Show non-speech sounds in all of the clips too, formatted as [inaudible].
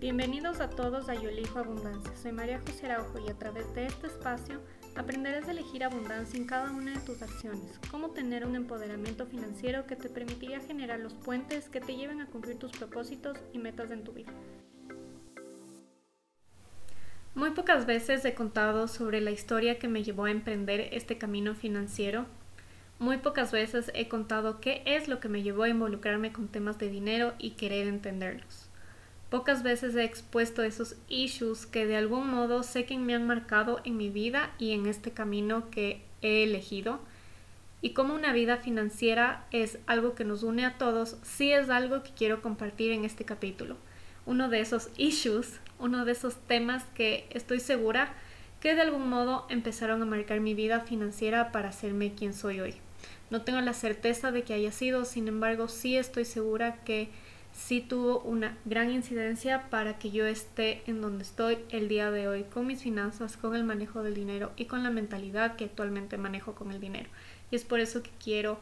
Bienvenidos a todos a Yo Elijo Abundancia. Soy María José Araujo y a través de este espacio aprenderás a elegir abundancia en cada una de tus acciones, cómo tener un empoderamiento financiero que te permitiría generar los puentes que te lleven a cumplir tus propósitos y metas en tu vida. Muy pocas veces he contado sobre la historia que me llevó a emprender este camino financiero. Muy pocas veces he contado qué es lo que me llevó a involucrarme con temas de dinero y querer entenderlos. Pocas veces he expuesto esos issues que de algún modo sé que me han marcado en mi vida y en este camino que he elegido. Y como una vida financiera es algo que nos une a todos, sí es algo que quiero compartir en este capítulo. Uno de esos issues, uno de esos temas que estoy segura que de algún modo empezaron a marcar mi vida financiera para hacerme quien soy hoy. No tengo la certeza de que haya sido, sin embargo sí estoy segura que sí tuvo una gran incidencia para que yo esté en donde estoy el día de hoy con mis finanzas, con el manejo del dinero y con la mentalidad que actualmente manejo con el dinero. Y es por eso que quiero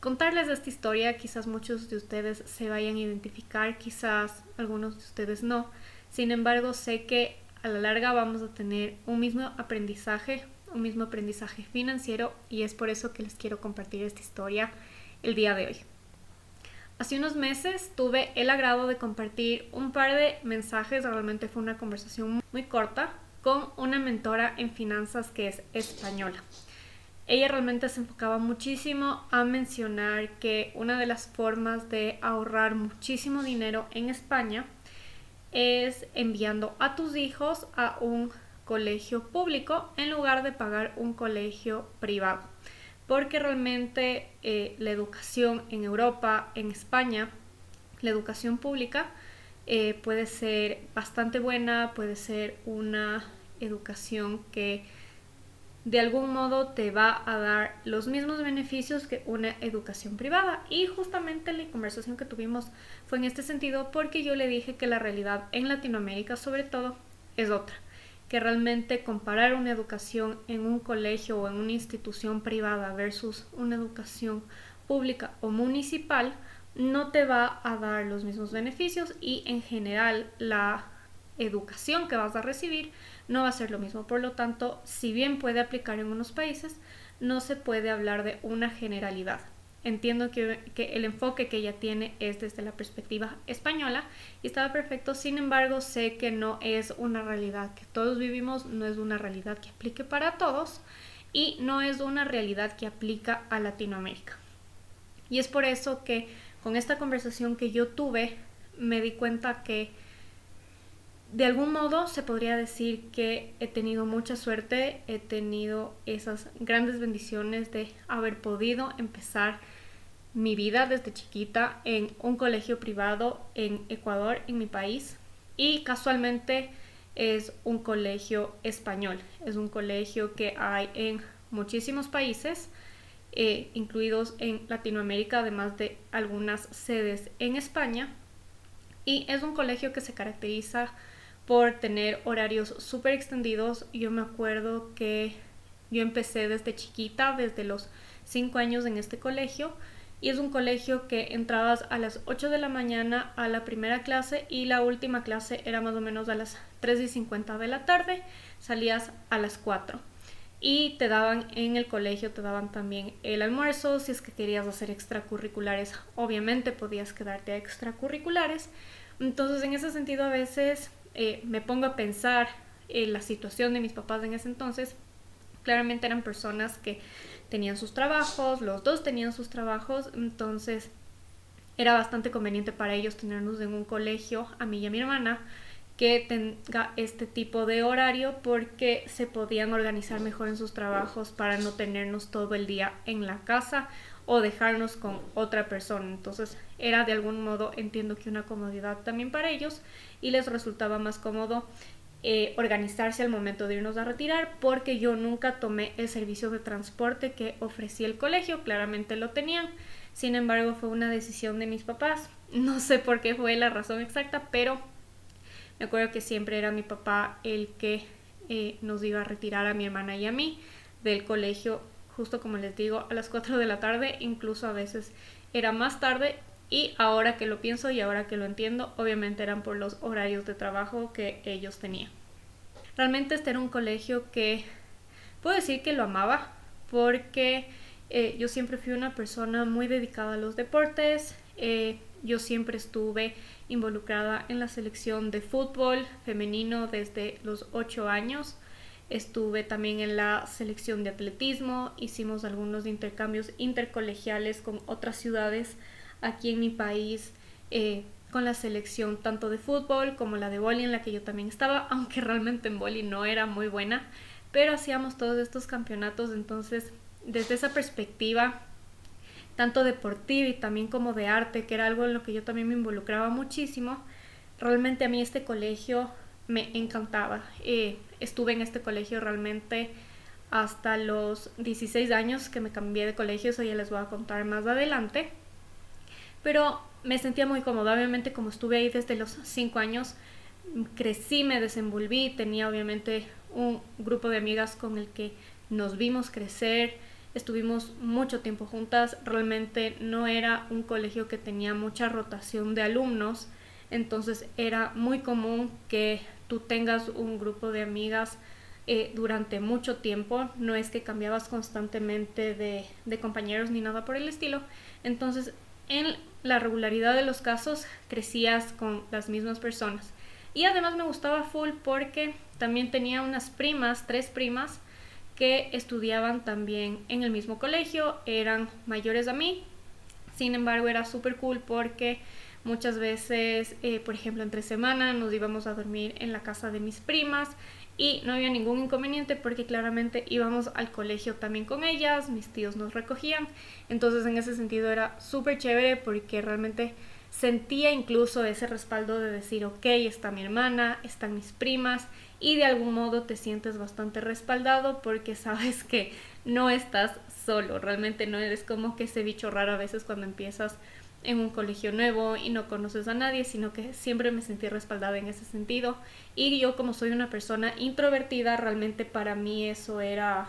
contarles esta historia. Quizás muchos de ustedes se vayan a identificar, quizás algunos de ustedes no. Sin embargo, sé que a la larga vamos a tener un mismo aprendizaje, un mismo aprendizaje financiero y es por eso que les quiero compartir esta historia el día de hoy. Hace unos meses tuve el agrado de compartir un par de mensajes, realmente fue una conversación muy corta, con una mentora en finanzas que es española. Ella realmente se enfocaba muchísimo a mencionar que una de las formas de ahorrar muchísimo dinero en España es enviando a tus hijos a un colegio público en lugar de pagar un colegio privado porque realmente eh, la educación en Europa, en España, la educación pública eh, puede ser bastante buena, puede ser una educación que de algún modo te va a dar los mismos beneficios que una educación privada. Y justamente la conversación que tuvimos fue en este sentido porque yo le dije que la realidad en Latinoamérica sobre todo es otra que realmente comparar una educación en un colegio o en una institución privada versus una educación pública o municipal no te va a dar los mismos beneficios y en general la educación que vas a recibir no va a ser lo mismo. Por lo tanto, si bien puede aplicar en unos países, no se puede hablar de una generalidad. Entiendo que, el enfoque que ella tiene es desde la perspectiva española y estaba perfecto, sin embargo sé que no es una realidad que todos vivimos, no es una realidad que aplique para todos y no es una realidad que aplica a Latinoamérica. Y es por eso que con esta conversación que yo tuve me di cuenta que de algún modo se podría decir que he tenido mucha suerte, he tenido esas grandes bendiciones de haber podido empezar mi vida desde chiquita en un colegio privado en Ecuador, en mi país, y casualmente es un colegio español, es un colegio que hay en muchísimos países, eh, incluidos en Latinoamérica, además de algunas sedes en España, y es un colegio que se caracteriza por tener horarios súper extendidos. Yo me acuerdo que yo empecé desde chiquita, desde los 5 años en este colegio, y es un colegio que entrabas a las 8 de la mañana a la primera clase y la última clase era más o menos a las 3 y 50 de la tarde, salías a las 4 y te daban en el colegio, te daban también el almuerzo, si es que querías hacer extracurriculares, obviamente podías quedarte a extracurriculares, entonces en ese sentido a veces eh, me pongo a pensar en la situación de mis papás en ese entonces, claramente eran personas que tenían sus trabajos, los dos tenían sus trabajos, entonces era bastante conveniente para ellos tenernos en un colegio, a mí y a mi hermana, que tenga este tipo de horario porque se podían organizar mejor en sus trabajos para no tenernos todo el día en la casa o dejarnos con otra persona. Entonces era de algún modo, entiendo que una comodidad también para ellos y les resultaba más cómodo eh, organizarse al momento de irnos a retirar porque yo nunca tomé el servicio de transporte que ofrecía el colegio, claramente lo tenían, sin embargo fue una decisión de mis papás, no sé por qué fue la razón exacta, pero me acuerdo que siempre era mi papá el que eh, nos iba a retirar a mi hermana y a mí del colegio, justo como les digo, a las 4 de la tarde, incluso a veces era más tarde Y ahora que lo pienso y ahora que lo entiendo, obviamente eran por los horarios de trabajo que ellos tenían. Realmente este era un colegio que puedo decir que lo amaba porque eh, yo siempre fui una persona muy dedicada a los deportes. Eh, yo siempre estuve involucrada en la selección de fútbol femenino desde los 8 años. Estuve también en la selección de atletismo, hicimos algunos intercambios intercolegiales con otras ciudades aquí en mi país, eh, con la selección tanto de fútbol como la de boli en la que yo también estaba, [laughs] aunque realmente en boli no era muy buena, pero hacíamos todos estos campeonatos, entonces desde esa perspectiva tanto deportiva y también como de arte, que era algo en lo que yo también me involucraba muchísimo, realmente a mí este colegio me encantaba. Eh, estuve en este colegio realmente hasta los 16 años que me cambié de colegio, eso ya les voy a contar más adelante. Pero me sentía muy cómoda, obviamente como estuve ahí desde los 5 años, crecí, me desenvolví, tenía obviamente un grupo de amigas con el que nos vimos crecer, estuvimos mucho tiempo juntas, realmente no era un colegio que tenía mucha rotación de alumnos, entonces era muy común que tú tengas un grupo de amigas eh, durante mucho tiempo, no es que cambiabas constantemente de, de compañeros ni nada por el estilo, entonces en la regularidad de los casos crecías con las mismas personas. Y además me gustaba full porque también tenía unas primas, tres primas, que estudiaban también en el mismo colegio, eran mayores a mí. Sin embargo, era súper cool porque muchas veces, eh, por ejemplo, entre semana nos íbamos a dormir en la casa de mis primas y no había ningún inconveniente porque claramente íbamos al colegio también con ellas, mis tíos nos recogían. Entonces, en ese sentido era súper chévere porque realmente sentía incluso ese respaldo de decir, ok, está mi hermana, están mis primas y de algún modo te sientes bastante respaldado porque [laughs] sabes que no estás solo, realmente no eres como que ese bicho raro a veces cuando empiezas en un colegio nuevo y no conoces a nadie, sino que siempre me sentí respaldada en ese sentido. Y yo como soy una persona introvertida, realmente para mí eso era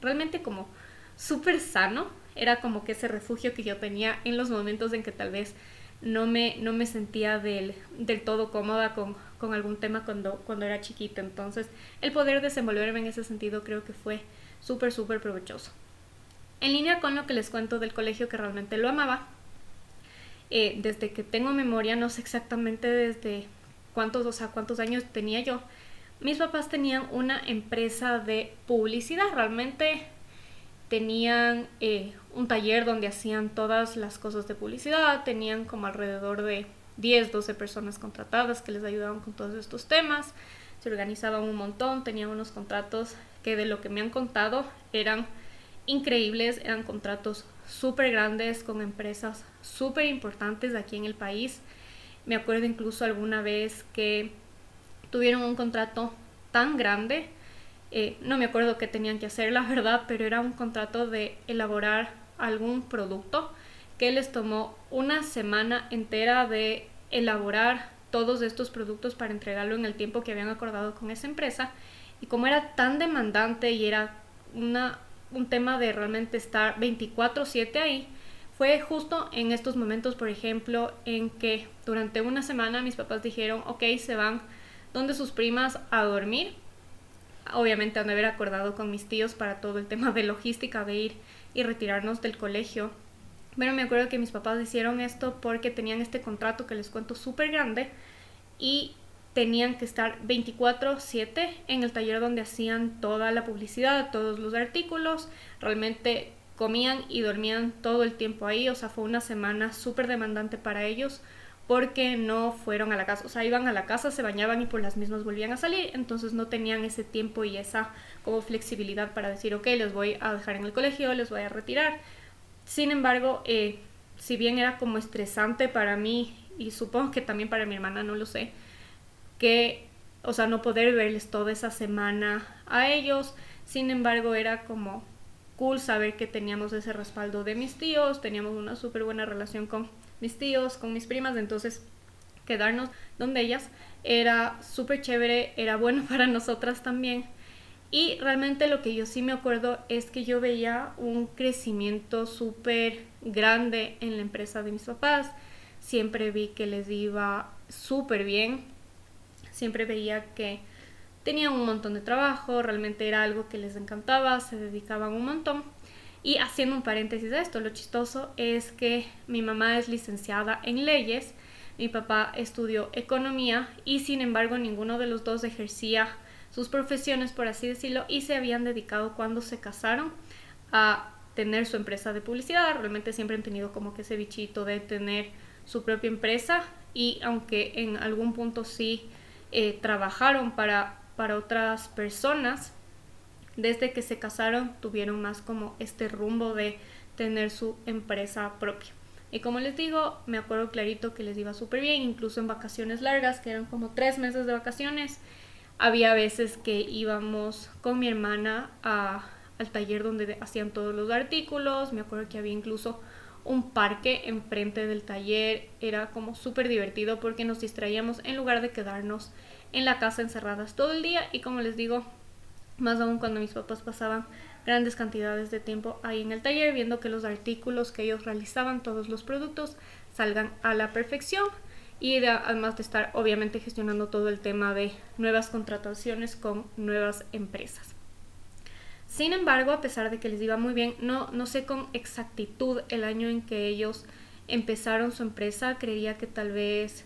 realmente como súper sano, era como que ese refugio que yo tenía en los momentos en que tal vez no me, no me sentía del, del todo cómoda con, con, algún tema cuando, cuando era chiquita. Entonces, el poder desenvolverme en ese sentido creo que fue súper, súper provechoso. En línea con lo que les cuento del colegio que realmente lo amaba, eh, desde que tengo memoria, no sé exactamente desde cuántos, o sea, cuántos años tenía yo, mis papás tenían una empresa de publicidad, realmente tenían eh, un taller donde hacían todas las cosas de publicidad, tenían como alrededor de 10, 12 personas contratadas que les ayudaban con todos estos temas, se organizaban un montón, tenían unos contratos que de lo que me han contado eran increíbles, eran contratos súper grandes con empresas súper importantes aquí en el país. Me acuerdo incluso alguna vez que tuvieron un contrato tan grande eh, no me acuerdo qué tenían que hacer, la verdad, pero era un contrato de elaborar algún producto que les tomó una semana entera de elaborar todos estos productos para entregarlo en el tiempo que habían acordado con esa empresa. Y como era tan demandante y era una, un tema de realmente estar 24/7 ahí, fue justo en estos momentos, por ejemplo, en que durante una semana mis papás dijeron, ok, se van donde sus primas a dormir obviamente han de haber acordado con mis tíos para todo el tema de logística de ir y retirarnos del colegio. Pero me acuerdo que mis papás hicieron esto porque tenían este contrato que les cuento súper grande y tenían que estar 24/7 en el taller donde hacían toda la publicidad, todos los artículos, realmente comían y dormían todo el tiempo ahí, o sea, fue una semana súper demandante para ellos porque no fueron a la casa, o sea, iban a la casa, se bañaban y por las mismas volvían a salir, entonces no tenían ese tiempo y esa como flexibilidad para decir, ok, les voy a dejar en el colegio, les voy a retirar. Sin embargo, eh, si bien era como estresante para mí y supongo que también para mi hermana, no lo sé, que, o sea, no poder verles toda esa semana a ellos, sin embargo, era como cool saber que teníamos ese respaldo de mis tíos, teníamos una súper buena relación con mis tíos, con mis primas, entonces quedarnos donde ellas era súper chévere, era bueno [laughs] para nosotras también. Y realmente lo que yo sí me acuerdo es que yo veía un crecimiento súper grande en la empresa de mis papás. Siempre vi que les iba súper bien. Siempre veía que tenían un montón de trabajo, realmente era algo que les encantaba, se dedicaban un montón. Y haciendo un paréntesis de esto, lo chistoso es que mi mamá es licenciada en leyes, mi papá estudió economía y sin embargo ninguno de los dos ejercía sus profesiones, por así decirlo, y se habían dedicado cuando se casaron a tener su empresa de publicidad. Realmente siempre han tenido como que ese bichito de tener su propia empresa y aunque en algún punto sí eh, trabajaron para, para otras personas, desde que se casaron tuvieron más como este rumbo de tener su empresa propia. Y como les digo, me acuerdo clarito que les iba súper bien, incluso en vacaciones largas, que eran como tres meses de vacaciones, había veces que íbamos con mi hermana al taller donde hacían todos los artículos. Me acuerdo que había incluso un parque enfrente del taller. Era como súper divertido porque nos distraíamos en lugar de quedarnos en la casa encerradas todo el día. Y como les digo, más aún cuando mis papás pasaban grandes cantidades de tiempo ahí en el taller viendo que los artículos que ellos realizaban, todos los productos, salgan a la perfección y además de estar obviamente gestionando todo el tema de nuevas contrataciones con nuevas empresas. Sin embargo, a pesar de que les iba muy bien, no, no sé con exactitud el año en que ellos empezaron su empresa, creería que tal vez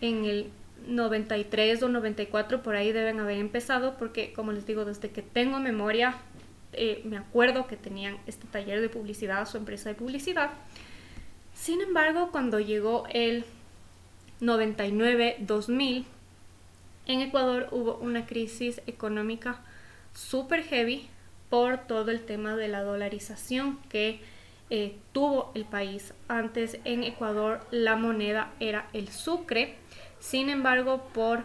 en el 93 o 94 por ahí deben haber empezado porque como les digo desde que tengo memoria eh, me acuerdo que tenían este taller de publicidad su empresa de publicidad. Sin embargo cuando llegó el 99-2000, en Ecuador hubo una crisis económica súper heavy por todo el tema de la dolarización que eh, tuvo el país. Antes en Ecuador la moneda era el sucre, sin embargo por,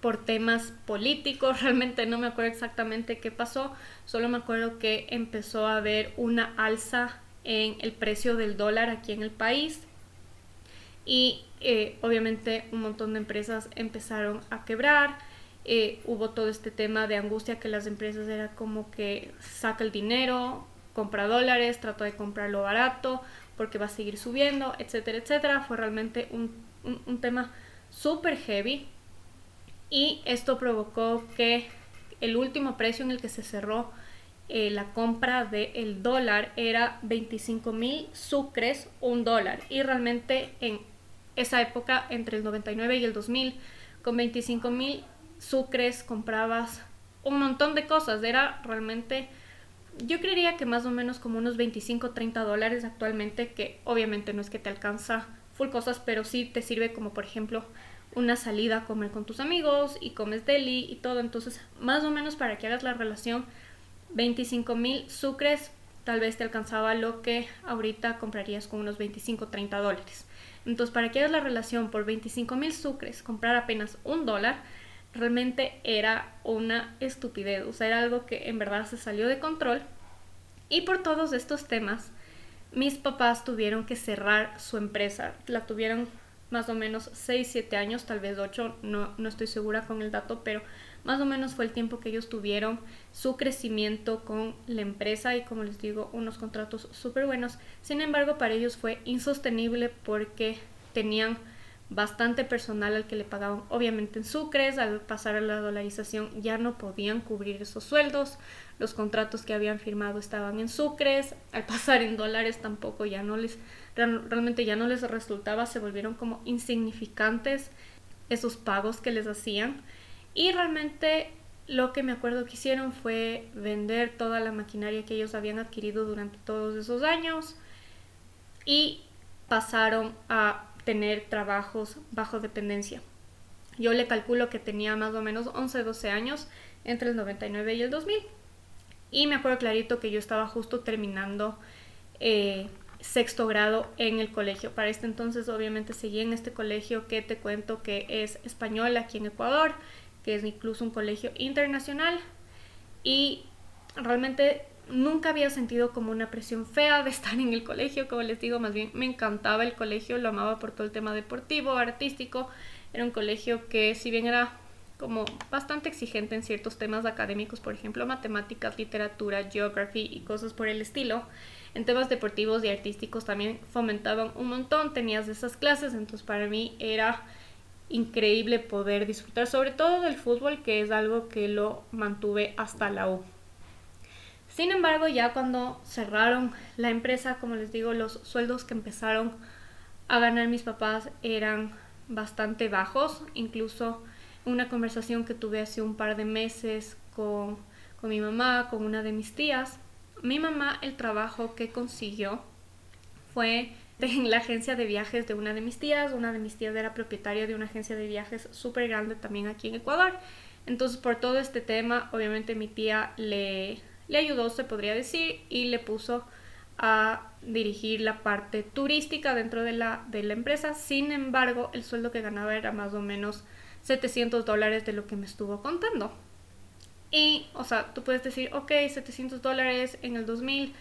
por temas políticos, [laughs] realmente no me acuerdo exactamente qué pasó, solo me acuerdo que empezó a haber una alza en el precio del dólar aquí en el país y eh, obviamente un montón de empresas empezaron a quebrar. Eh, hubo todo este tema de angustia que las empresas era como que saca el dinero, compra dólares, trata de comprarlo barato porque va a seguir subiendo, etcétera, etcétera. Fue realmente un, un, tema súper heavy y esto provocó que el último precio en el que se cerró eh, la compra del dólar era 25 mil sucres, un dólar. Y realmente en esa época, entre el 99 y el 2000, con 25 mil sucres comprabas un montón de cosas. Era realmente, yo creería que más o menos como unos 25, 30 dólares actualmente, que obviamente no es que te alcanza full cosas, pero sí te sirve como por ejemplo una salida a comer con tus amigos y comes deli y todo. Entonces, más o menos para que hagas la relación, 25 mil sucres tal vez te alcanzaba lo que ahorita comprarías con unos 25, 30 dólares. Entonces, para que hagas la relación por 25 mil sucres, comprar apenas un dólar, realmente era una estupidez. O sea, era algo que en verdad se salió de control. Y por todos estos temas, mis papás tuvieron que cerrar su empresa. La tuvieron más o menos 6, 7 años, tal vez 8, no, no estoy segura con el dato, pero más o menos fue el tiempo que ellos tuvieron su crecimiento con la empresa y como les digo, unos contratos súper buenos. Sin embargo, para ellos fue insostenible porque tenían bastante personal al que le pagaban obviamente en sucres, al pasar a la dolarización ya no podían cubrir esos sueldos, los contratos que habían firmado estaban en sucres, al [laughs] pasar en dólares tampoco ya no les realmente ya no les resultaba, se volvieron como insignificantes esos pagos que les hacían. Y realmente lo que me acuerdo que hicieron fue vender toda la maquinaria que ellos habían adquirido durante todos esos años y pasaron a tener trabajos bajo dependencia. Yo le calculo que tenía más o menos 11, 12 años entre el 99 y el 2000. Y me acuerdo clarito que yo estaba justo terminando eh, sexto grado en el colegio. Para este entonces obviamente seguí en este colegio que te cuento que es español aquí en Ecuador que es incluso un colegio internacional y realmente nunca había sentido como una presión fea de estar en el colegio, como les digo, más bien me encantaba el colegio, lo amaba por todo el tema deportivo, artístico, era un colegio que si bien era como bastante exigente en ciertos temas académicos, por ejemplo, matemáticas, literatura, geography y cosas por el estilo. En temas deportivos y artísticos también fomentaban un montón, tenías esas clases, entonces para mí era increíble poder disfrutar sobre todo del fútbol, que es algo que lo mantuve hasta la U. Sin embargo, ya cuando cerraron la empresa, como les digo, los sueldos que empezaron a ganar mis papás eran bastante bajos. Incluso una conversación que tuve hace un par de meses con, con mi mamá, con una de mis tías, mi mamá el trabajo que consiguió fue en la agencia de viajes de una de mis tías. Una de mis tías era propietaria de una agencia de viajes súper grande también aquí en Ecuador. Entonces por todo este tema, obviamente mi tía le le ayudó, se podría decir, y le puso a dirigir la parte turística dentro de la, de la empresa. Sin embargo, el sueldo que ganaba era más o menos 700 dólares de lo que me estuvo contando. Y, o sea, tú puedes decir, ok, 700 dólares en el 2000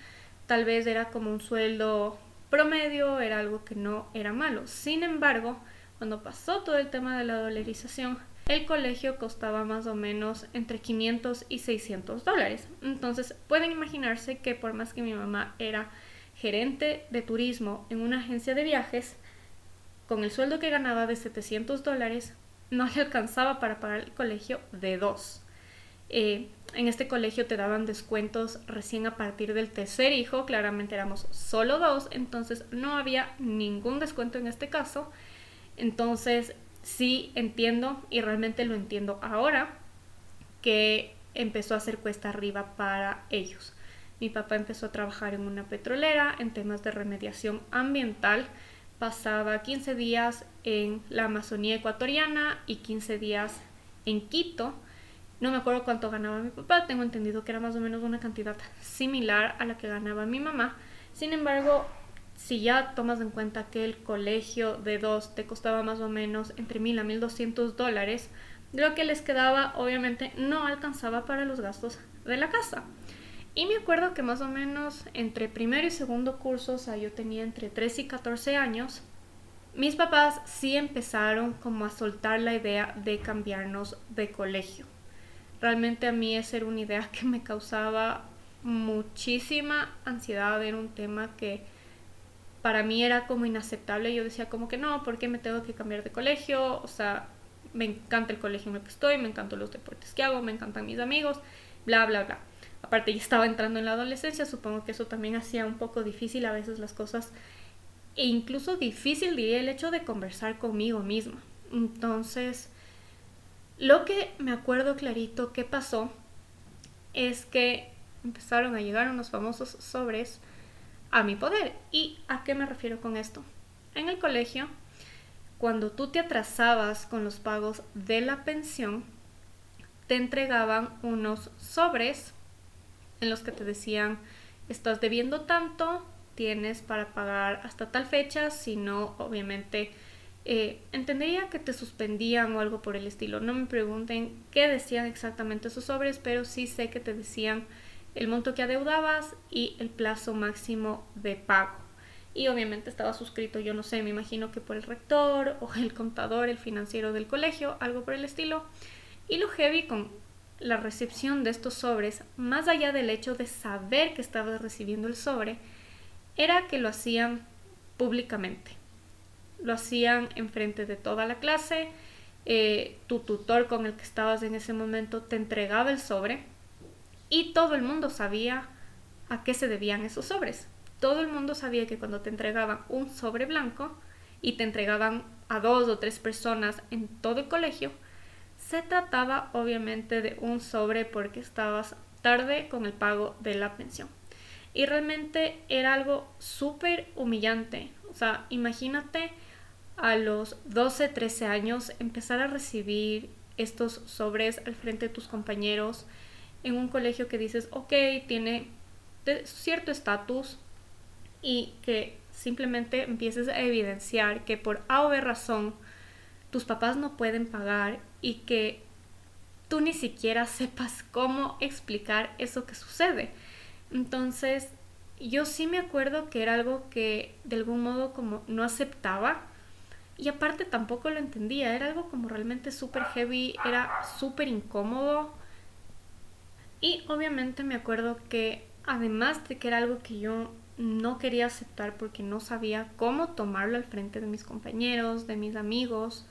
tal vez era como un sueldo promedio, era algo que no era malo. Sin embargo, cuando pasó todo el tema de la dolarización, el colegio costaba más o menos entre 500 y 600 dólares. Entonces pueden imaginarse que por más que mi mamá era gerente de turismo en una agencia de viajes, con el sueldo que ganaba de 700 dólares, no le alcanzaba para pagar el colegio de dos. Eh, en este colegio te daban descuentos recién a partir del tercer hijo, claramente éramos solo dos, entonces no había ningún descuento en este caso. Entonces sí entiendo y realmente lo entiendo ahora que empezó a hacer cuesta arriba para ellos. Mi papá empezó a trabajar en una petrolera en temas de remediación ambiental. Pasaba 15 días en la Amazonía ecuatoriana y 15 días en Quito. No me acuerdo cuánto ganaba mi papá, tengo entendido que era más o menos una cantidad similar a la que ganaba mi mamá. Sin embargo, si ya tomas en cuenta que el colegio de dos te costaba más o menos entre mil a mil doscientos dólares, lo que les quedaba obviamente no alcanzaba para los gastos de la casa. Y me acuerdo que más o menos entre primero y segundo curso, o sea, yo tenía entre 13 y 14 años, mis papás sí empezaron como a soltar la idea de cambiarnos de colegio. Realmente a mí esa era una idea que me causaba muchísima ansiedad, era un tema que para mí era como inaceptable. Yo decía como que no, ¿por qué me tengo que cambiar de colegio? O sea, me encanta el colegio en el que estoy, me encantan los deportes que hago, me encantan mis amigos, bla, bla, bla. Aparte ya estaba entrando en la adolescencia, supongo que eso también hacía un poco difícil a veces las cosas e incluso difícil diría el hecho de conversar conmigo misma. Entonces, lo que me acuerdo clarito que pasó es que empezaron a llegar unos famosos sobres a mi poder. ¿Y a qué me refiero con esto? En el colegio, cuando tú te atrasabas con los pagos de la pensión, te entregaban unos sobres en los que te decían, estás debiendo tanto, tienes para pagar hasta tal fecha, si no, obviamente, eh, entendería que te suspendían o algo por el estilo. No me pregunten qué decían exactamente esos sobres, pero sí sé que te decían el monto que adeudabas y el plazo máximo de pago. Y obviamente estaba suscrito, yo no sé, me imagino que por el rector o el contador, el financiero del colegio, algo por el estilo. Y lo heavy con la recepción de estos sobres, más allá del hecho de saber que estabas recibiendo el sobre, era que lo hacían públicamente. Lo hacían enfrente de toda la clase, eh, tu tutor con el que estabas en ese momento te entregaba el sobre y todo el mundo sabía a qué se debían esos sobres. Todo el mundo sabía que cuando te entregaban un sobre blanco y te entregaban a dos o tres personas en todo el colegio, se trataba obviamente de un sobre porque estabas tarde con el pago de la pensión. Y realmente era algo súper humillante. O sea, imagínate a los 12, 13 años empezar a recibir estos sobres al frente de tus compañeros, en un colegio que dices, ok, tiene cierto estatus y que simplemente empieces a evidenciar que por A o B razón tus papás no pueden pagar y que tú ni siquiera [laughs] sepas cómo explicar eso que sucede. Entonces, yo sí me acuerdo que era algo que de algún modo como no aceptaba. Y aparte tampoco lo entendía, era algo como realmente súper heavy, era súper incómodo. Y obviamente me acuerdo que además de que era algo que yo no quería aceptar porque no sabía cómo tomarlo al frente de mis compañeros, de mis amigos,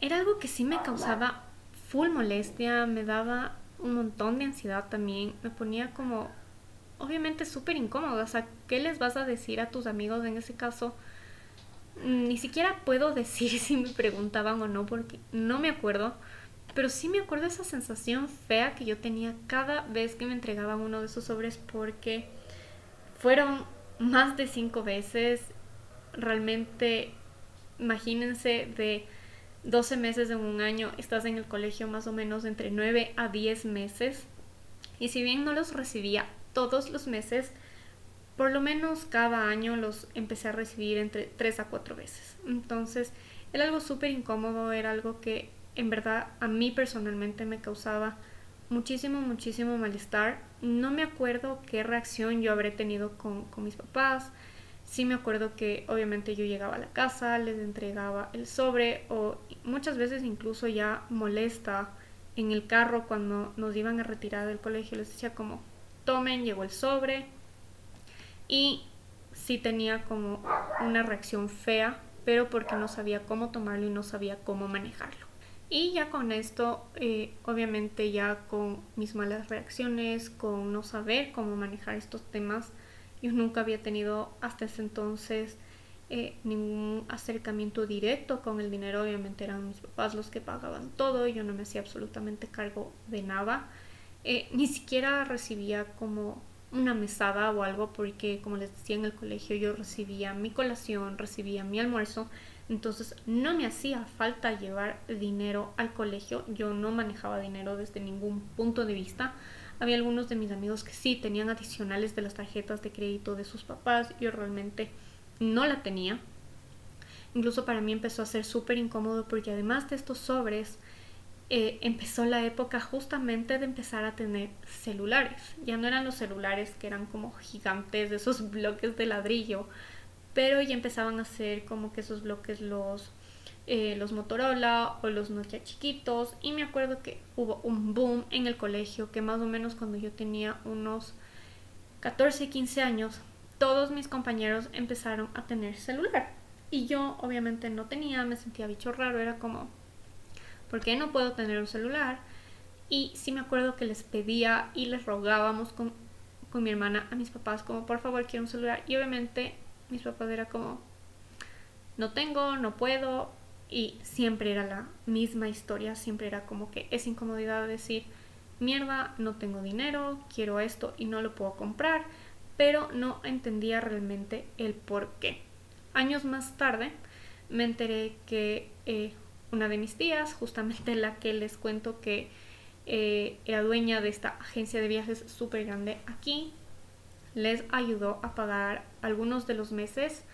era algo que sí me causaba full molestia, me daba un montón de ansiedad también, me ponía como obviamente súper incómodo, o sea, ¿qué les vas a decir a tus amigos en ese caso? Ni siquiera puedo [laughs] decir si me preguntaban o no porque no me acuerdo, pero sí me acuerdo esa sensación fea que yo tenía cada vez que me entregaban uno de esos sobres porque fueron más de cinco veces. Realmente, imagínense de 12 meses en un año, estás en el colegio más o menos entre 9 a 10 meses. Y si bien no los recibía todos los meses, por lo menos cada año los empecé a recibir entre 3 a 4 veces. Entonces, era algo súper incómodo, era algo que en verdad a mí personalmente me causaba muchísimo, muchísimo malestar. No me acuerdo qué reacción yo habré tenido con, mis papás. Sí me acuerdo que obviamente yo llegaba a la casa, les entregaba el sobre o muchas veces incluso ya molesta en el carro cuando nos iban a retirar del colegio. Les decía como, tomen, llegó el sobre. Y sí tenía como una reacción fea, pero porque no sabía cómo tomarlo y no sabía cómo manejarlo. Y ya con esto, eh, obviamente ya con mis malas reacciones, con no saber cómo manejar estos temas, yo nunca había tenido hasta ese entonces eh, ningún acercamiento directo con el dinero. Obviamente eran mis papás los que pagaban todo, yo no me hacía absolutamente cargo de nada. Eh, ni siquiera recibía como una mesada o algo porque como les decía en el colegio yo recibía mi colación, recibía mi almuerzo entonces no me hacía falta llevar dinero al colegio, yo no manejaba dinero desde ningún punto de vista. Había algunos de mis amigos que sí tenían adicionales de las tarjetas de crédito de sus papás, yo realmente no la tenía. Incluso para mí empezó a ser súper incómodo porque además de estos sobres, eh, empezó la época justamente de empezar a tener celulares. Ya no eran los celulares que eran como gigantes, de esos [laughs] bloques de ladrillo, pero ya empezaban a hacer como que esos bloques los, eh, los Motorola o los Nokia chiquitos. Y me acuerdo que hubo un boom en el colegio que más o menos cuando yo tenía unos 14, 15 años, todos mis compañeros empezaron a tener celular. Y yo obviamente no tenía, me sentía bicho raro, era como, ¿por qué no puedo tener un celular? Y sí me acuerdo que les pedía y les rogábamos con, con mi hermana a mis papás como por favor quiero un celular y obviamente mis papás era como, no tengo, no puedo, y siempre era la misma historia, siempre era como que es incomodidad de decir, mierda, no tengo dinero, quiero esto y no lo puedo comprar, pero no entendía realmente el por qué. Años más tarde me enteré que eh, una de mis tías, justamente la que les cuento que eh, era dueña de esta agencia de viajes súper grande aquí, les ayudó a pagar algunos de los meses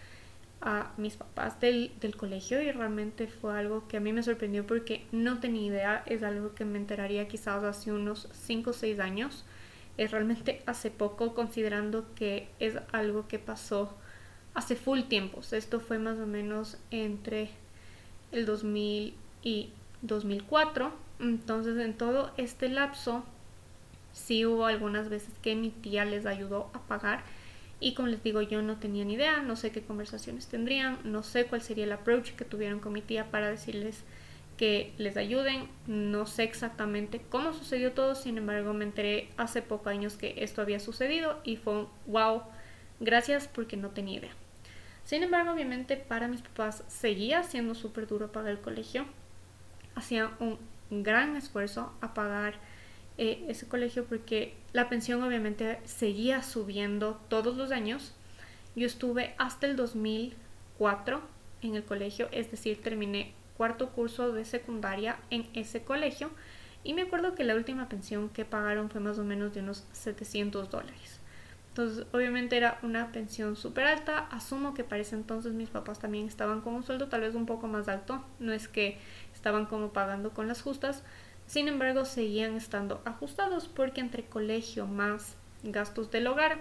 a mis papás del, colegio y realmente fue algo que a mí me sorprendió porque no tenía idea, es algo que me enteraría quizás hace unos 5 o 6 años, es realmente hace poco considerando que es algo que pasó hace full tiempos, esto fue más o menos entre el 2000 y 2004, entonces en todo este lapso sí hubo algunas veces que mi tía les ayudó a pagar y como les digo yo no tenía ni idea, no sé qué conversaciones tendrían, no sé cuál sería el approach que tuvieron con mi tía para decirles que les ayuden, no sé exactamente cómo sucedió todo, sin embargo me enteré hace pocos años que esto había sucedido y fue un wow, gracias porque no tenía idea. Sin embargo, obviamente para mis papás seguía siendo súper duro pagar el colegio, hacían un gran esfuerzo a pagar eh, ese colegio porque la pensión obviamente seguía subiendo todos los años. Yo estuve hasta el 2004 en el colegio, es decir, terminé cuarto curso de secundaria en ese colegio y me acuerdo que la última pensión que pagaron fue más o menos de unos 700 dólares. Entonces, obviamente era una pensión súper alta. Asumo que para ese entonces mis papás también estaban con un sueldo tal vez un poco más alto. No es que estaban como pagando con las justas, sin embargo, seguían estando ajustados porque entre colegio más gastos del hogar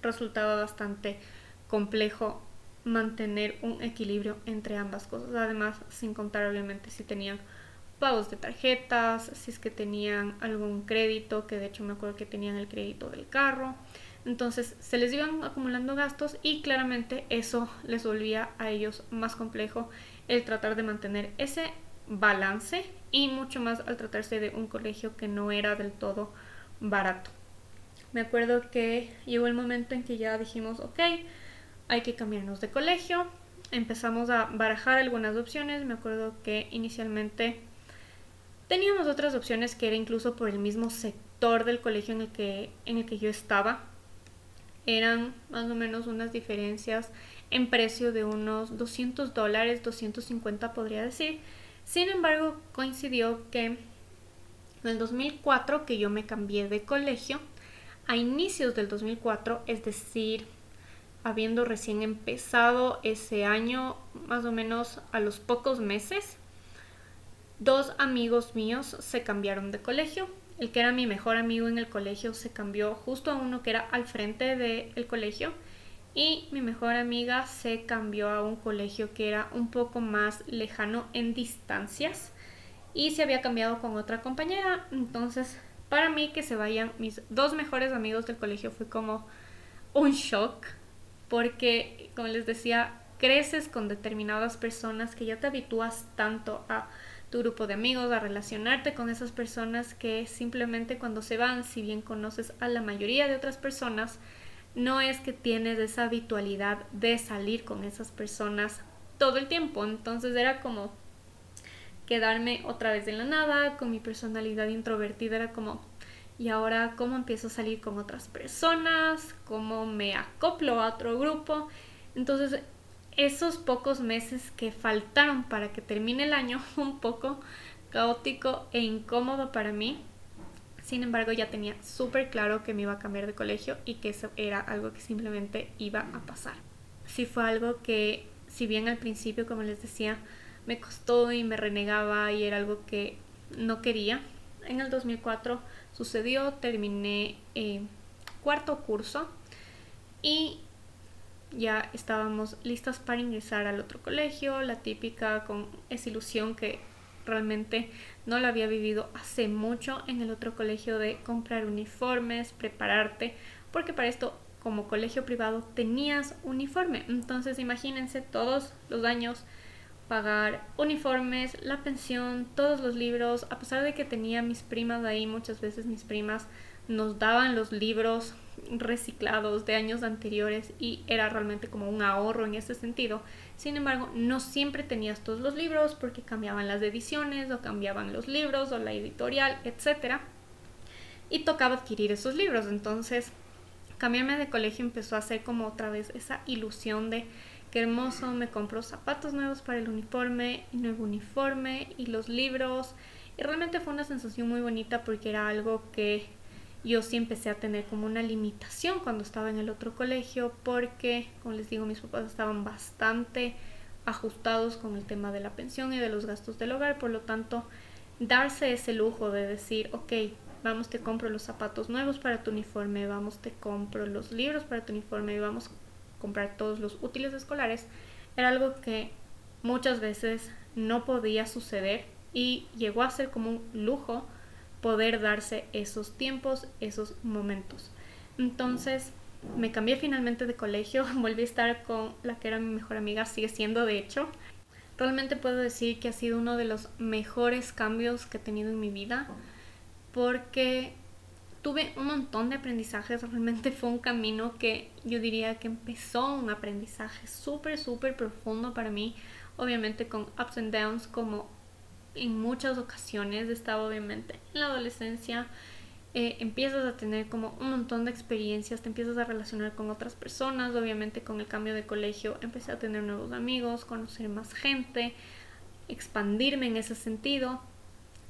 resultaba bastante complejo mantener un equilibrio entre ambas cosas. Además, sin contar obviamente si tenían pagos de tarjetas, si es que tenían algún crédito, que de hecho me acuerdo que tenían el crédito del carro. Entonces se les iban acumulando gastos y claramente eso les volvía a ellos más complejo el tratar de mantener ese balance y mucho más al tratarse de un colegio que no era del todo barato. Me acuerdo que llegó el momento en que ya dijimos, ok, hay que cambiarnos de colegio. Empezamos a barajar algunas opciones. Me acuerdo que inicialmente teníamos otras opciones que era incluso por el mismo sector del colegio en el que, en el que yo estaba. Eran más o menos unas diferencias en precio de unos 200 dólares, 250 podría decir. Sin embargo, coincidió que en el 2004 que yo me cambié de colegio, a inicios del 2004, es decir, habiendo recién empezado ese año, más o menos a los pocos meses, dos amigos míos se cambiaron de colegio. El que era mi mejor amigo en el colegio se cambió justo a uno que era al frente del colegio y mi mejor amiga se cambió a un colegio que era un poco más lejano en distancias y se había cambiado con otra compañera. Entonces, para mí que se vayan mis dos mejores amigos del colegio fue como un shock porque, como les decía, creces con determinadas personas que ya te habitúas tanto a tu grupo de amigos, a relacionarte con esas personas que simplemente cuando se van, si bien conoces a la mayoría de otras personas, no es que tienes esa habitualidad de salir con esas personas todo el tiempo. Entonces era como quedarme otra vez en la nada, con mi personalidad introvertida, era como, ¿y ahora cómo empiezo a salir con otras personas? ¿Cómo me acoplo a otro grupo? Entonces, esos pocos meses que faltaron para que termine el año, [laughs] un poco caótico e incómodo para mí, sin embargo, ya tenía súper claro que me iba a cambiar de colegio y que eso era algo que simplemente iba a pasar. Sí fue algo que, si bien al principio, como les decía, me costó y me renegaba y era algo que no quería, en el 2004 sucedió, terminé eh, cuarto curso y ya estábamos listas para ingresar al otro colegio, la típica con esa ilusión que realmente no lo había vivido hace mucho en el otro colegio de comprar uniformes, prepararte, porque para esto como colegio privado tenías uniforme. Entonces imagínense todos los años pagar uniformes, la pensión, todos los libros, a pesar de que tenía mis primas ahí, muchas veces mis primas nos daban los libros reciclados de años anteriores y era realmente como un ahorro en ese sentido. Sin embargo, no siempre tenías todos los libros porque cambiaban las ediciones o cambiaban los libros o la editorial, etc. Y tocaba adquirir esos libros. Entonces, cambiarme de colegio empezó a ser como otra vez esa ilusión de qué hermoso, me compro zapatos nuevos para el uniforme, nuevo uniforme y los libros. Y realmente fue una sensación muy bonita porque era algo que yo sí empecé a tener como una limitación cuando estaba en el otro colegio porque, como les digo, mis papás estaban bastante ajustados con el tema de la pensión y de los gastos del hogar, por lo tanto, darse ese lujo de decir, ok, vamos, te compro los zapatos nuevos para tu uniforme, vamos, te compro los libros para tu uniforme y vamos a comprar todos los útiles escolares, era algo que muchas veces no podía suceder y llegó a ser como un lujo poder darse esos tiempos, esos momentos. Entonces me cambié finalmente de colegio, [laughs] volví a estar con la que era mi mejor amiga, sigue siendo de hecho. Realmente puedo decir que ha sido uno de los mejores cambios que he tenido en mi vida porque tuve un montón de aprendizajes, realmente fue un camino que yo diría que empezó un aprendizaje súper, súper profundo para mí, obviamente con ups and downs como en muchas ocasiones, estaba obviamente en la adolescencia, eh, empiezas a tener como un montón de experiencias, te empiezas a relacionar con otras personas, obviamente con el cambio de colegio empecé a tener nuevos amigos, conocer más gente, expandirme en ese sentido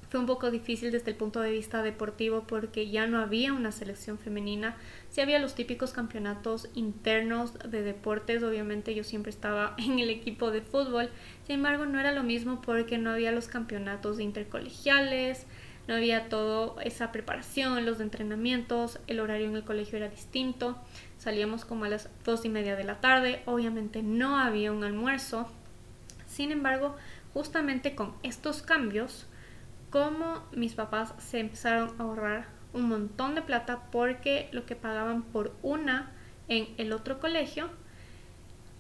fue un poco difícil desde el punto de vista deportivo porque ya no había una selección femenina. Sí había los típicos campeonatos internos de deportes, obviamente yo siempre estaba [laughs] en el equipo de fútbol. Sin embargo, no era lo mismo porque no había los campeonatos intercolegiales, no había toda esa preparación, los entrenamientos, el horario en el colegio era distinto, salíamos como a las dos y media de la tarde, obviamente no había un almuerzo, sin embargo, justamente con estos cambios, como mis papás se empezaron a ahorrar un montón de plata porque lo que pagaban por una en el otro colegio,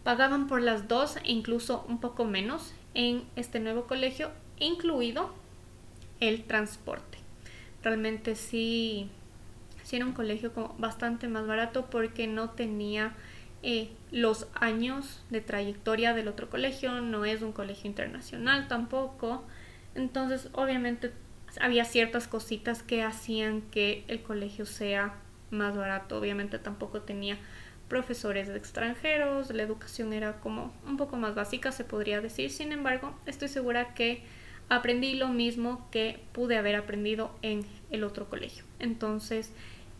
pagaban por las dos e incluso un poco menos en este nuevo colegio, incluido el transporte. Realmente sí, era un colegio como bastante más barato porque no tenía eh, los años de trayectoria del otro colegio, no es un colegio internacional tampoco. Entonces, obviamente, había ciertas cositas que hacían que el colegio sea más barato. Obviamente, tampoco tenía profesores extranjeros, la educación era como un poco más básica, se podría decir. Sin embargo, estoy segura que aprendí lo mismo que pude haber aprendido en el otro colegio. Entonces,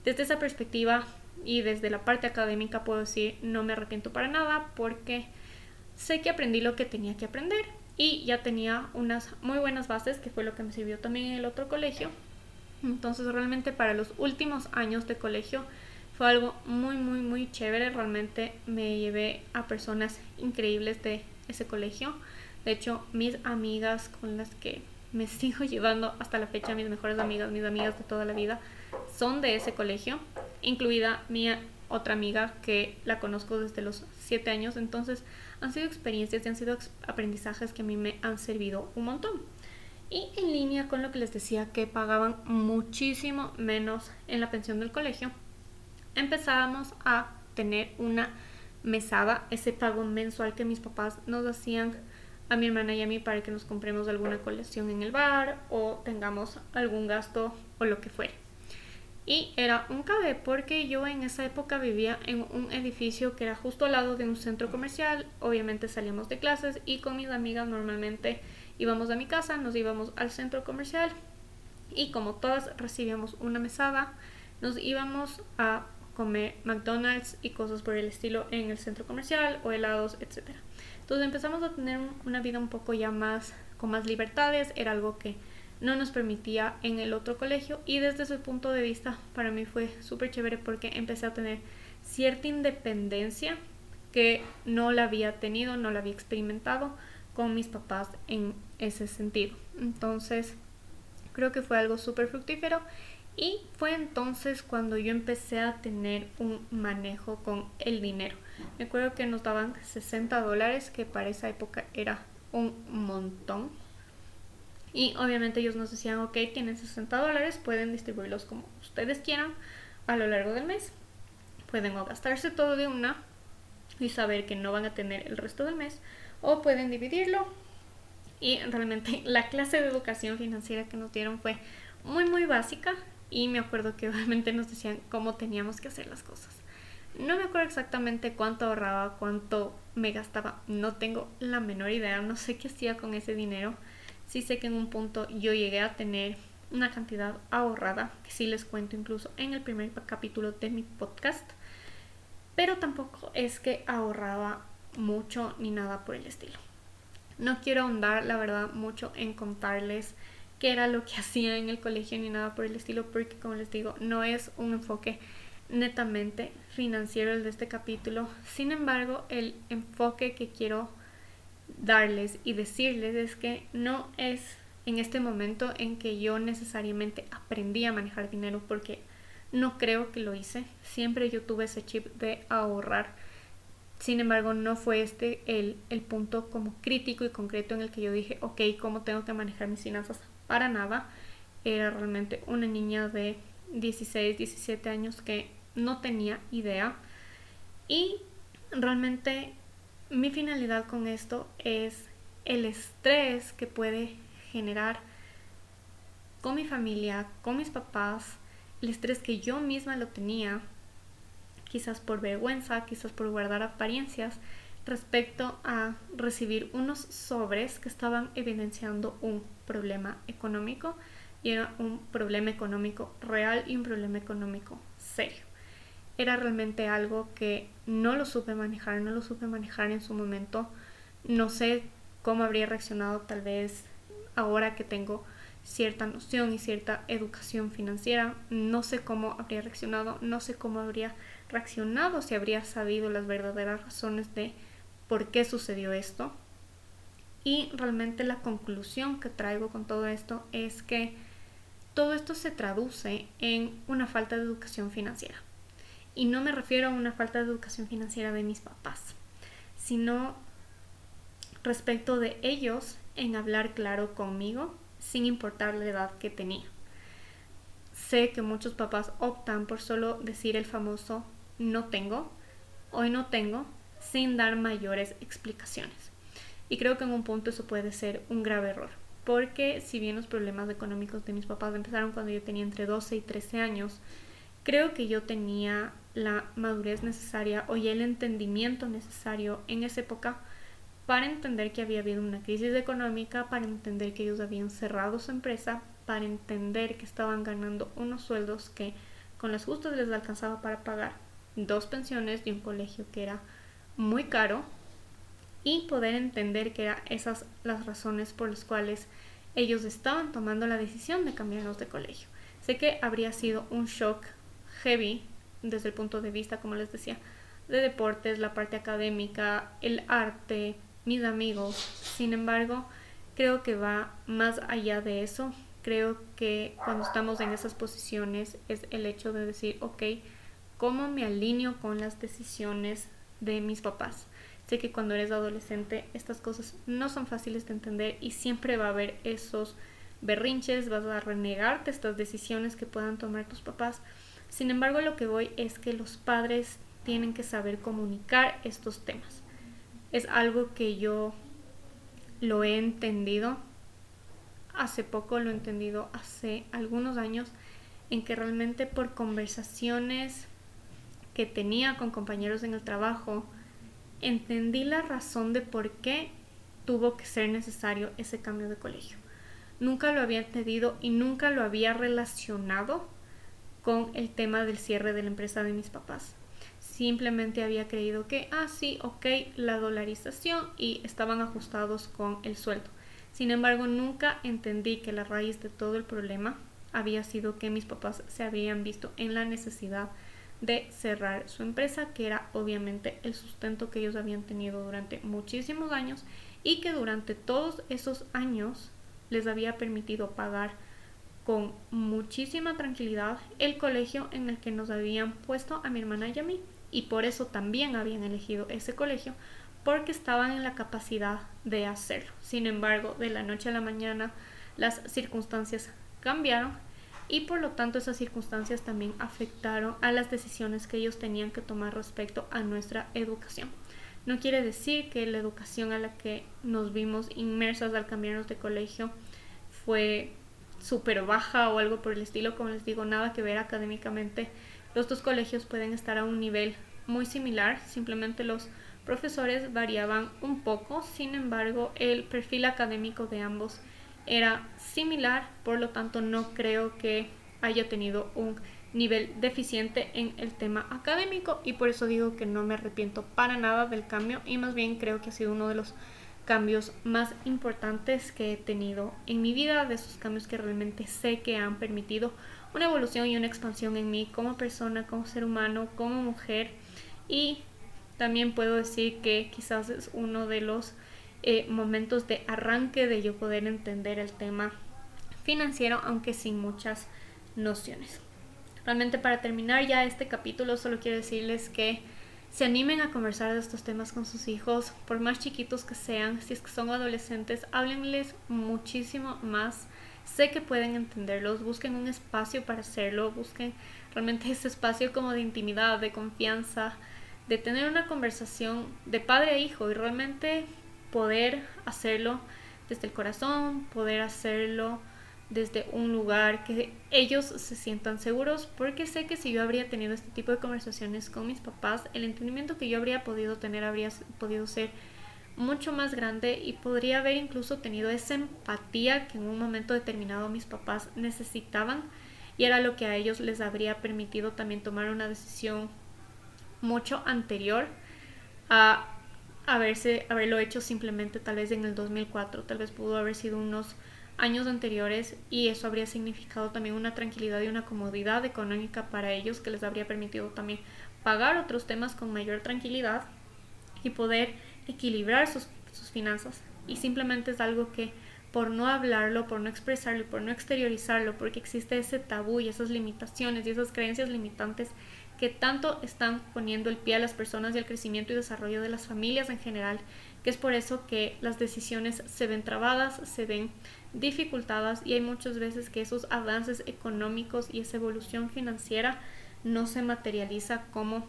desde esa perspectiva y desde la parte académica puedo decir no me arrepiento para nada porque sé que aprendí lo que tenía que aprender y ya tenía unas muy buenas bases que fue lo que me sirvió también en el otro colegio. Entonces realmente para los últimos años de colegio fue algo muy muy muy chévere, realmente me llevé a personas increíbles de ese colegio. De hecho, mis amigas con las que me [laughs] sigo llevando hasta la fecha, mis mejores amigas, mis amigas de toda la vida, son de ese colegio, incluida mi otra amiga que la conozco desde los 7 años. Entonces, han sido experiencias y han sido aprendizajes que a mí me han servido un montón. Y en línea con lo que les decía que pagaban muchísimo menos en la pensión del colegio, empezábamos a tener una mesada, ese pago mensual que mis papás nos hacían a mi hermana y a mí para que nos compremos alguna colección en el bar o tengamos algún gasto o lo que fuera. Y era un cabe porque yo en esa época vivía en un edificio que era justo al lado de un centro comercial. Obviamente salíamos de clases y con mis amigas normalmente íbamos a mi casa, nos íbamos al centro comercial y como todas recibíamos una mesada, nos íbamos a comer McDonald's y cosas por el estilo en el centro comercial o helados, etcétera. Entonces empezamos a tener una vida un poco ya más con más libertades, era algo que no nos permitía en el otro colegio y desde ese punto de vista para mí fue súper chévere porque empecé a tener cierta independencia que no la había tenido, no la había experimentado con mis papás en ese sentido. Entonces creo que fue algo súper fructífero y fue entonces cuando yo empecé a tener un manejo con el dinero. Me acuerdo que nos daban 60 dólares, que para esa época era un montón. Y obviamente ellos nos decían, ok, tienen 60 dólares, pueden distribuirlos como ustedes quieran a lo largo del mes. Pueden o gastarse todo de una y saber que no van a tener el resto del mes, o pueden dividirlo. Y realmente [laughs] la clase de educación financiera que nos dieron fue muy, muy básica. Y me acuerdo que [laughs] obviamente nos decían cómo teníamos que hacer las cosas. No me acuerdo exactamente cuánto ahorraba, cuánto me gastaba, no tengo la menor idea, no sé qué hacía con ese dinero. Sí sé que en un punto yo llegué a tener una cantidad ahorrada, que sí les cuento incluso en el primer capítulo de mi podcast, pero tampoco es que ahorraba mucho ni nada por el estilo. No quiero ahondar, la verdad, mucho en contarles qué era lo que [laughs] hacía en el colegio ni nada por el estilo, porque como les digo, no es un enfoque netamente financiero el de este capítulo. Sin embargo, el enfoque que quiero darles y decirles es que no es en este momento en que yo necesariamente aprendí a manejar dinero porque no creo que lo hice. Siempre yo tuve ese chip de ahorrar. Sin embargo, no fue este el, el punto como crítico y concreto en el que yo dije, ok, ¿cómo tengo que manejar mis finanzas? Para nada. Era realmente una niña de 16, 17 años que no tenía idea. Y realmente mi finalidad con esto es el estrés que puede generar con mi familia, con mis papás, el estrés que yo misma lo tenía, quizás por vergüenza, quizás por guardar apariencias, respecto a recibir unos sobres que estaban evidenciando un problema económico y era un problema económico real y un problema económico serio era realmente algo que no lo supe manejar, no lo supe manejar en su momento. No sé cómo habría reaccionado tal vez ahora que tengo cierta noción y cierta educación financiera. No sé cómo habría reaccionado, no sé cómo habría reaccionado si habría sabido las verdaderas razones de por qué sucedió esto. Y realmente la conclusión que traigo con todo esto es que todo esto se traduce en una falta de educación financiera. Y no me refiero a una falta de educación financiera de mis papás, sino respecto de ellos en hablar claro conmigo sin importar la edad que tenía. Sé que muchos papás optan por solo decir el famoso no tengo, hoy no tengo, sin dar mayores explicaciones. Y creo que en un punto eso puede ser un grave error, porque si bien los problemas económicos de mis papás empezaron cuando yo tenía entre 12 y 13 años, creo que yo tenía la madurez necesaria o el entendimiento necesario en esa época para entender que había habido una crisis económica, para entender que ellos habían cerrado su empresa, para entender que estaban ganando unos sueldos que con las justas les alcanzaba para pagar dos pensiones de un colegio que era muy caro y poder entender que eran esas las razones por las cuales ellos estaban tomando la decisión de cambiarnos de colegio. Sé que habría sido un shock heavy desde el punto de vista, como les decía, de deportes, la parte académica, el arte, mis amigos. Sin embargo, creo que va más allá de eso. Creo que cuando estamos en esas posiciones es el hecho de decir, ok, ¿cómo me alineo con las decisiones de mis papás? Sé que cuando eres adolescente estas cosas no son fáciles de entender y siempre va a haber esos berrinches, vas a renegarte estas decisiones que puedan tomar tus papás. Sin embargo, lo que voy es que los padres tienen que saber comunicar estos temas. Es algo que yo lo he entendido hace poco, lo he entendido hace algunos años, en que realmente por conversaciones que tenía con compañeros en el trabajo, entendí la razón de por qué tuvo que ser necesario ese cambio de colegio. Nunca lo había entendido y nunca lo había relacionado con el tema del cierre de la empresa de mis papás. Simplemente había creído que, ah, sí, ok, la dolarización y estaban ajustados con el sueldo. Sin embargo, nunca entendí que la raíz de todo el problema había sido que mis papás se habían visto en la necesidad de cerrar su empresa, que era obviamente el sustento que ellos habían tenido durante muchísimos años y que durante todos esos años les había permitido pagar con muchísima tranquilidad el colegio en el que nos habían puesto a mi hermana y a mí y por eso también habían elegido ese colegio porque estaban en la capacidad de hacerlo. Sin embargo, de la noche a la mañana las circunstancias cambiaron y por lo tanto esas circunstancias también afectaron a las decisiones que ellos tenían que tomar respecto a nuestra educación. No quiere decir que la educación a la que nos vimos inmersas al cambiarnos de colegio fue súper baja o algo por el estilo, como les digo, nada que ver académicamente. Los dos colegios pueden estar a un nivel muy similar, simplemente los profesores variaban un poco, sin embargo el perfil académico de ambos era similar, por lo tanto no creo que haya tenido un nivel deficiente en el tema académico y por eso digo que no me arrepiento para nada del cambio y más bien creo que ha sido uno de los cambios más importantes que he tenido en mi vida, de esos cambios que realmente sé que han permitido una evolución y una expansión en mí como persona, como ser humano, como mujer y también puedo decir que quizás es uno de los eh, momentos de arranque de yo poder entender el tema financiero, aunque sin muchas nociones. Realmente para terminar ya este capítulo solo quiero decirles que se animen a conversar de estos temas con sus hijos, por más chiquitos que sean, si es que son adolescentes, háblenles muchísimo más. Sé que pueden entenderlos, busquen un espacio para hacerlo, busquen realmente [laughs] ese espacio como de intimidad, de confianza, de tener una conversación de padre a hijo y realmente poder hacerlo desde el corazón, poder hacerlo desde un lugar que ellos se sientan seguros, porque sé que si yo habría tenido este tipo de conversaciones con mis papás, el entendimiento que yo habría podido tener habría podido ser mucho más grande y podría haber incluso tenido esa empatía que en un momento determinado mis papás necesitaban y era lo que a ellos les habría permitido también tomar una decisión mucho anterior a haberse, haberlo hecho simplemente tal vez en el 2004, tal vez pudo haber sido unos años anteriores y eso habría significado también una tranquilidad y una comodidad económica para ellos que les habría permitido también pagar otros temas con mayor tranquilidad y poder equilibrar sus, sus finanzas. Y simplemente es algo que por no hablarlo, por no expresarlo, por no exteriorizarlo, porque existe ese tabú y esas limitaciones y esas creencias limitantes que tanto están poniendo el pie a las personas y al crecimiento y desarrollo de las familias en general, que es por eso que las decisiones se ven trabadas, se ven dificultadas y hay muchas veces que esos avances económicos y esa evolución financiera no se materializa como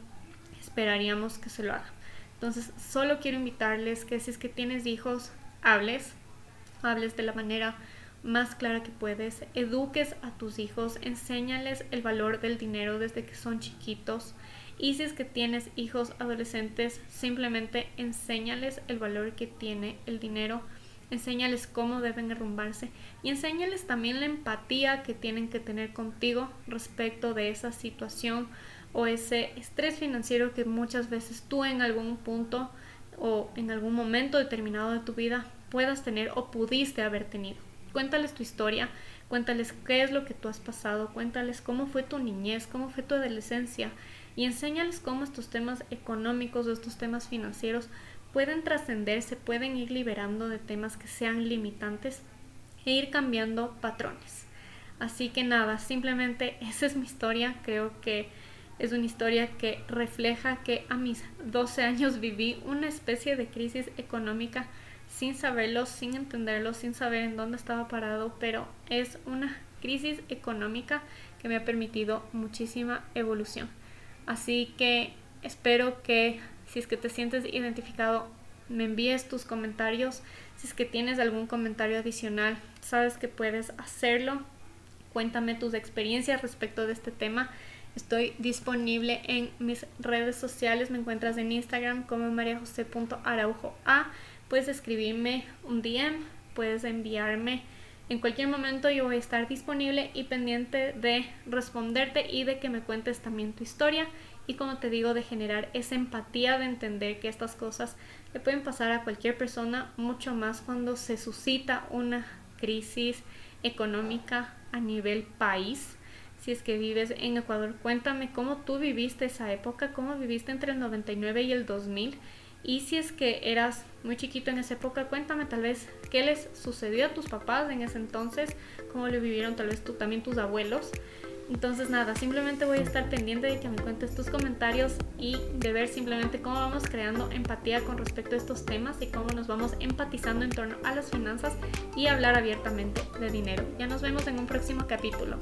esperaríamos que se lo haga. Entonces, solo quiero invitarles que si es que tienes hijos, hables, hables de la manera más clara que puedes, eduques a tus hijos, enséñales el valor del dinero desde que son chiquitos y si es que tienes hijos adolescentes, simplemente enséñales el valor que tiene el dinero, enséñales cómo deben arrumbarse y enséñales también la empatía que tienen que tener contigo respecto de esa situación o ese estrés financiero que muchas veces tú en algún punto o en algún momento determinado de tu vida puedas tener o pudiste haber tenido. Cuéntales tu historia, cuéntales qué es lo que tú has pasado, cuéntales cómo fue tu niñez, cómo fue tu adolescencia y enséñales cómo estos temas económicos o estos temas financieros pueden trascenderse, pueden ir liberando de temas que sean limitantes e ir cambiando patrones. Así que nada, simplemente esa es mi historia. Creo que es una historia que refleja que a mis 12 años viví una especie de crisis económica sin saberlo, sin entenderlo, sin saber en dónde estaba parado, pero es una crisis económica que me ha permitido muchísima evolución. Así que espero que si es que te sientes identificado, me envíes tus comentarios. Si es que tienes algún comentario adicional, sabes que puedes hacerlo. Cuéntame tus experiencias respecto de este tema. Estoy disponible en mis redes sociales. Me encuentras en Instagram como mariajose.araujoa puedes escribirme un DM, puedes enviarme en cualquier momento yo voy a estar disponible y pendiente de responderte y de que me cuentes también tu historia y como te digo de generar esa empatía de entender que estas cosas le pueden pasar a cualquier persona mucho más cuando se suscita una crisis económica a nivel país si es que vives en Ecuador cuéntame cómo tú viviste esa época cómo viviste entre el 99 y el 2000 y si es que eras muy chiquito en esa época, cuéntame tal vez qué les sucedió a tus papás en ese entonces, cómo lo vivieron tal vez tú también tus abuelos. Entonces nada, simplemente voy a estar pendiente de que me cuentes tus comentarios y de ver simplemente cómo vamos creando empatía con respecto a estos temas y cómo nos vamos empatizando en torno a las finanzas y hablar abiertamente de dinero. Ya nos vemos en un próximo capítulo.